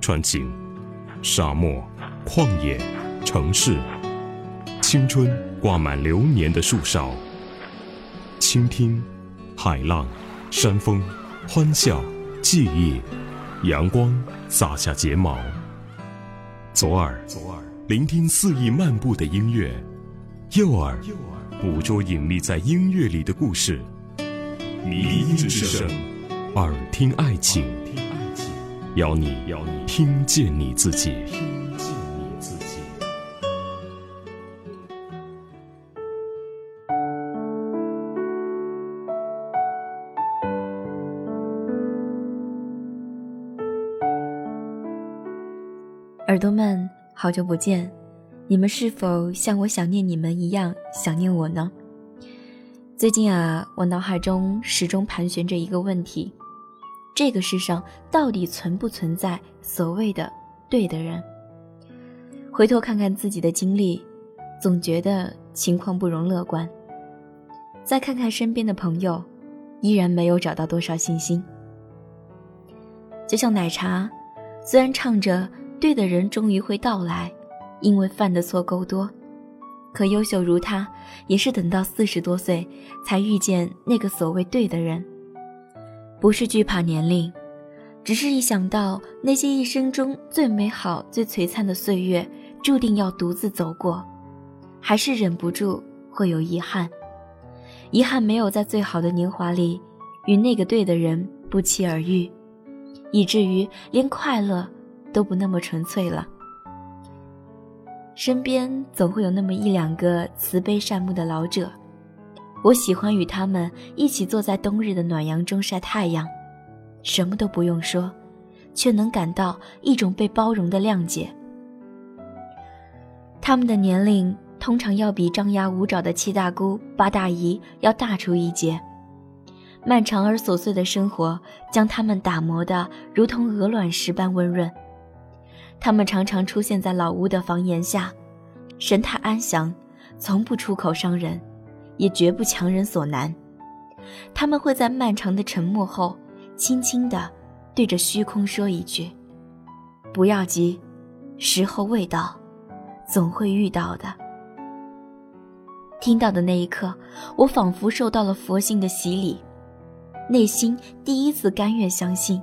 穿行沙漠、旷野、城市，青春挂满流年的树梢。倾听海浪、山风、欢笑、记忆，阳光洒下睫毛。左耳左耳，聆听肆意漫步的音乐；右耳右耳，捕捉隐匿在音乐里的故事。迷音之声，耳听爱情。邀你听见你自己。耳朵们，好久不见，你们是否像我想念你们一样想念我呢？最近啊，我脑海中始终盘旋着一个问题。这个世上到底存不存在所谓的对的人？回头看看自己的经历，总觉得情况不容乐观。再看看身边的朋友，依然没有找到多少信心。就像奶茶，虽然唱着对的人终于会到来，因为犯的错够多，可优秀如他，也是等到四十多岁才遇见那个所谓对的人。不是惧怕年龄，只是一想到那些一生中最美好、最璀璨的岁月注定要独自走过，还是忍不住会有遗憾。遗憾没有在最好的年华里与那个对的人不期而遇，以至于连快乐都不那么纯粹了。身边总会有那么一两个慈悲善目的老者。我喜欢与他们一起坐在冬日的暖阳中晒太阳，什么都不用说，却能感到一种被包容的谅解。他们的年龄通常要比张牙舞爪的七大姑八大姨要大出一截，漫长而琐碎的生活将他们打磨得如同鹅卵石般温润。他们常常出现在老屋的房檐下，神态安详，从不出口伤人。也绝不强人所难。他们会在漫长的沉默后，轻轻地对着虚空说一句：“不要急，时候未到，总会遇到的。”听到的那一刻，我仿佛受到了佛性的洗礼，内心第一次甘愿相信，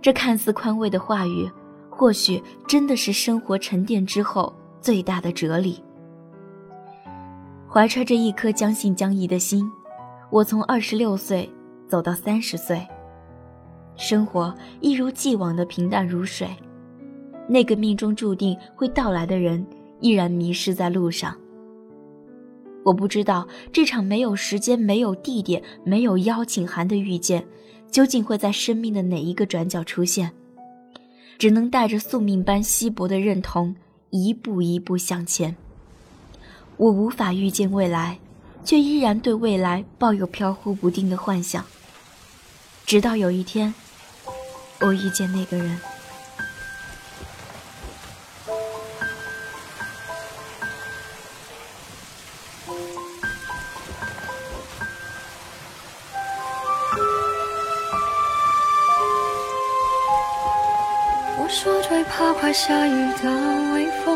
这看似宽慰的话语，或许真的是生活沉淀之后最大的哲理。怀揣着一颗将信将疑的心，我从二十六岁走到三十岁，生活一如既往的平淡如水。那个命中注定会到来的人，依然迷失在路上。我不知道这场没有时间、没有地点、没有邀请函的遇见，究竟会在生命的哪一个转角出现，只能带着宿命般稀薄的认同，一步一步向前。我无法预见未来，却依然对未来抱有飘忽不定的幻想。直到有一天，我遇见那个人。我说最怕快下雨的微风。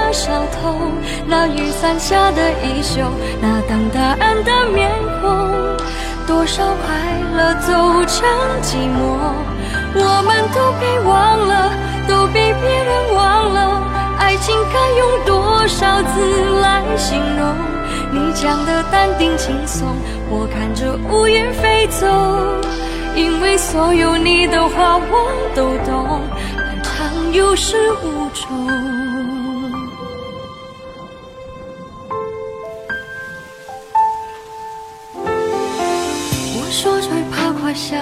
小偷。那雨伞下的衣袖，那等答案的面孔，多少快乐走成寂寞。我们都别忘了，都被别人忘了，爱情该用多少字来形容？你讲的淡定轻松，我看着乌云飞走。因为所有你的话我都懂，漫长有始无终。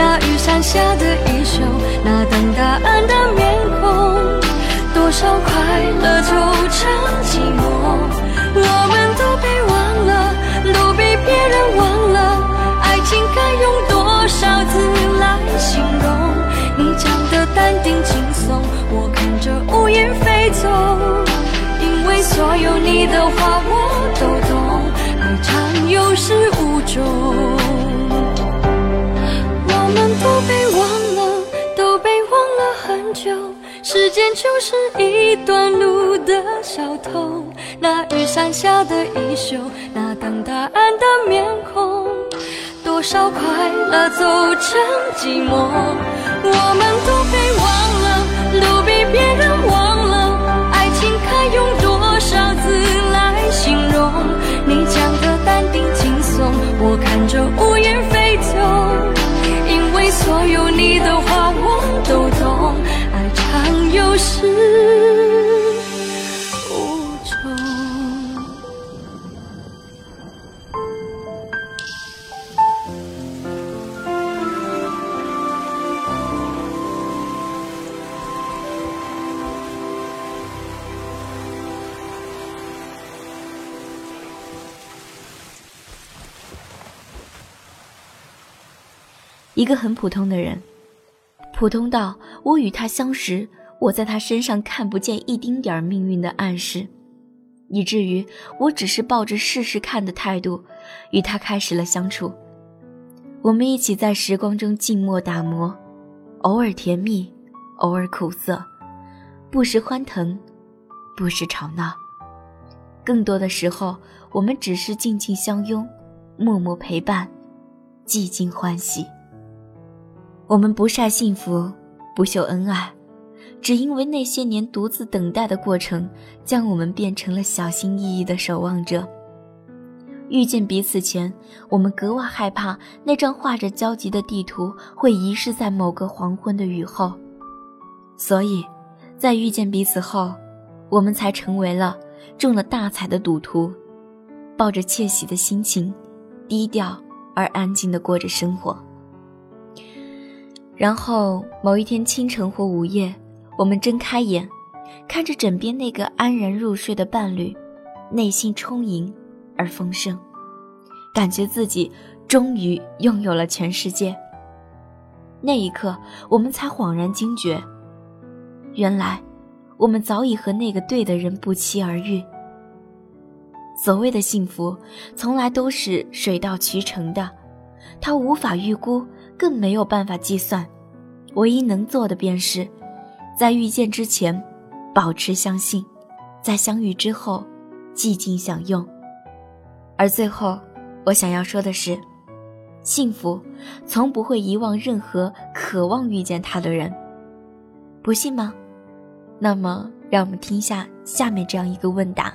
那雨伞下的衣袖，那等答案的面孔，多少快乐凑成寂寞。我们都被忘了，都被别人忘了。爱情该用多少字来形容？你讲的淡定轻松，我看着乌云飞走。因为所有你的话我都懂，爱长有始无终。被忘了，都被忘了很久。时间就是一段路的小偷，那雨伞下的衣袖，那等答案的面孔，多少快乐走成寂寞。我们都被忘了，都被别人长有始无终。一个很普通的人，普通到我与他相识，我在他身上看不见一丁点儿命运的暗示，以至于我只是抱着试试看的态度与他开始了相处。我们一起在时光中静默打磨，偶尔甜蜜，偶尔苦涩，不时欢腾，不时吵闹。更多的时候，我们只是静静相拥，默默陪伴，寂静欢喜。我们不晒幸福，不秀恩爱，只因为那些年独自等待的过程，将我们变成了小心翼翼的守望者。遇见彼此前，我们格外害怕那张画着焦急的地图会遗失在某个黄昏的雨后，所以，在遇见彼此后，我们才成为了中了大彩的赌徒，抱着窃喜的心情，低调而安静地过着生活。然后某一天清晨或午夜，我们睁开眼，看着枕边那个安然入睡的伴侣，内心充盈而丰盛，感觉自己终于拥有了全世界。那一刻，我们才恍然惊觉，原来我们早已和那个对的人不期而遇。所谓的幸福，从来都是水到渠成的，它无法预估。更没有办法计算，唯一能做的便是，在遇见之前，保持相信；在相遇之后，寂静享用。而最后，我想要说的是，幸福从不会遗忘任何渴望遇见他的人。不信吗？那么，让我们听下下面这样一个问答：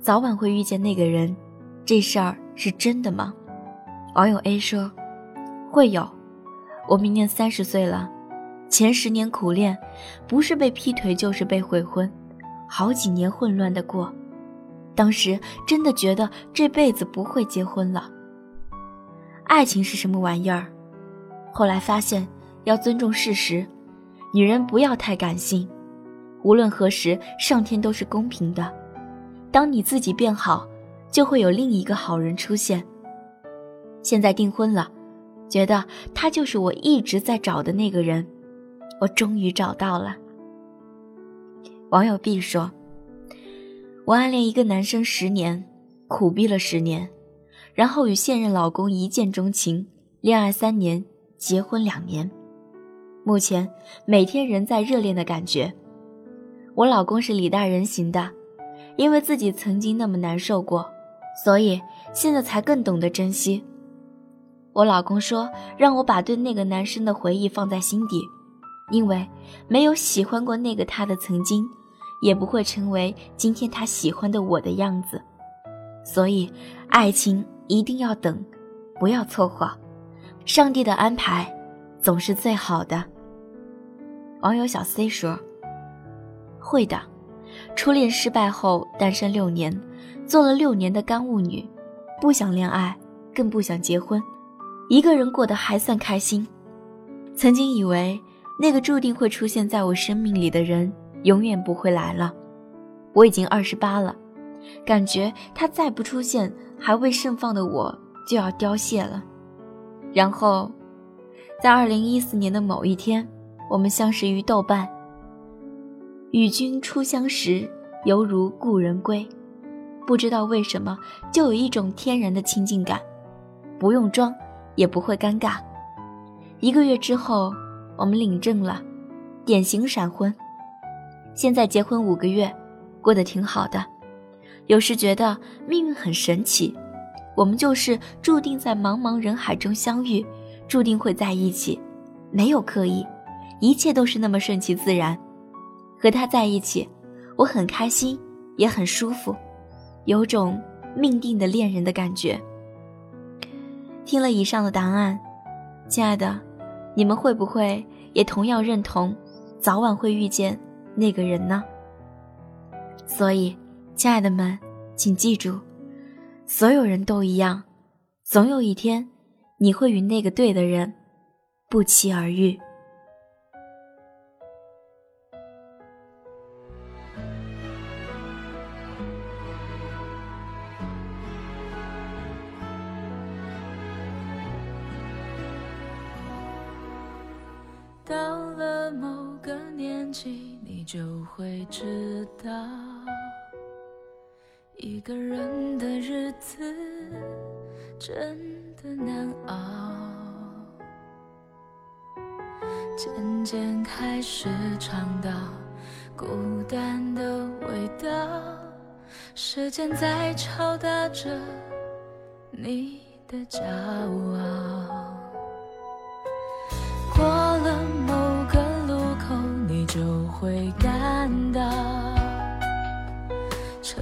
早晚会遇见那个人，这事儿是真的吗？网友 A 说。会有，我明年三十岁了，前十年苦练，不是被劈腿就是被悔婚，好几年混乱的过，当时真的觉得这辈子不会结婚了。爱情是什么玩意儿？后来发现要尊重事实，女人不要太感性。无论何时，上天都是公平的。当你自己变好，就会有另一个好人出现。现在订婚了，觉得他就是我一直在找的那个人，我终于找到了。网友 B 说：“我暗恋一个男生十年，苦逼了十年，然后与现任老公一见钟情，恋爱三年，结婚两年，目前每天仍在热恋的感觉。我老公是李大人型的，因为自己曾经那么难受过，所以现在才更懂得珍惜。我老公说让我把对那个男生的回忆放在心底，因为没有喜欢过那个他的曾经。”也不会成为今天他喜欢的我的样子，所以爱情一定要等，不要凑合。上帝的安排总是最好的。网友小 C 说：“会的，初恋失败后单身六年，做了六年的干物女，不想恋爱，更不想结婚，一个人过得还算开心。曾经以为那个注定会出现在我生命里的人。”永远不会来了。我已经二十八了，感觉他再不出现，还未盛放的我就要凋谢了。然后，在二零一四年的某一天，我们相识于豆瓣。与君初相识，犹如故人归。不知道为什么，就有一种天然的亲近感，不用装，也不会尴尬。一个月之后，我们领证了，典型闪婚。现在结婚五个月，过得挺好的。有时觉得命运很神奇，我们就是注定在茫茫人海中相遇，注定会在一起，没有刻意，一切都是那么顺其自然。和他在一起，我很开心，也很舒服，有种命定的恋人的感觉。听了以上的答案，亲爱的，你们会不会也同样认同，早晚会遇见？那个人呢？所以，亲爱的们，请记住，所有人都一样，总有一天，你会与那个对的人不期而遇。你。就会知道，一个人的日子真的难熬。渐渐开始尝到孤单的味道，时间在敲打着你的骄傲。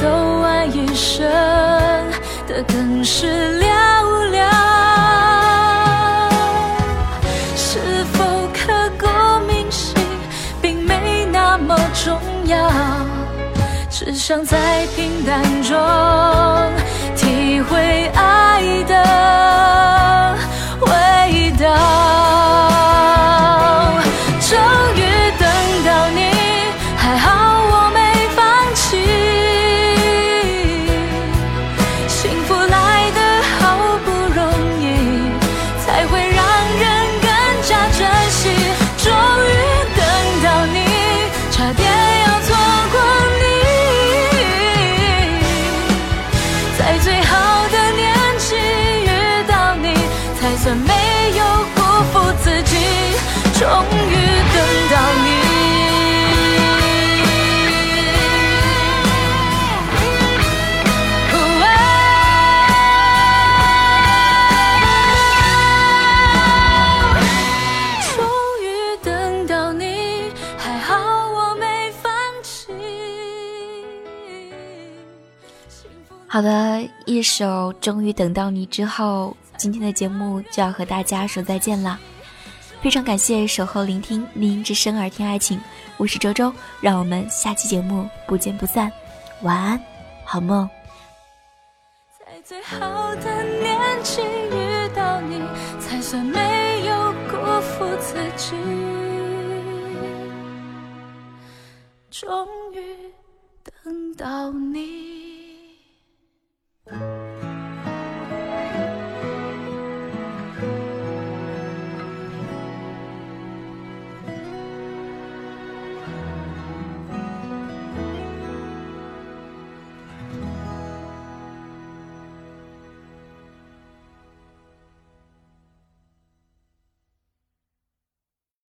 走完一生的更是寥寥。是否刻骨铭心，并没那么重要，只想在平淡中体会爱的好的，一首《终于等到你》之后，今天的节目就要和大家说再见了。非常感谢守候聆听《丽音之声》，耳听爱情，我是周周，让我们下期节目不见不散。晚安，好梦。在最好的年纪遇到你，才算没有辜负自己。终于等到你。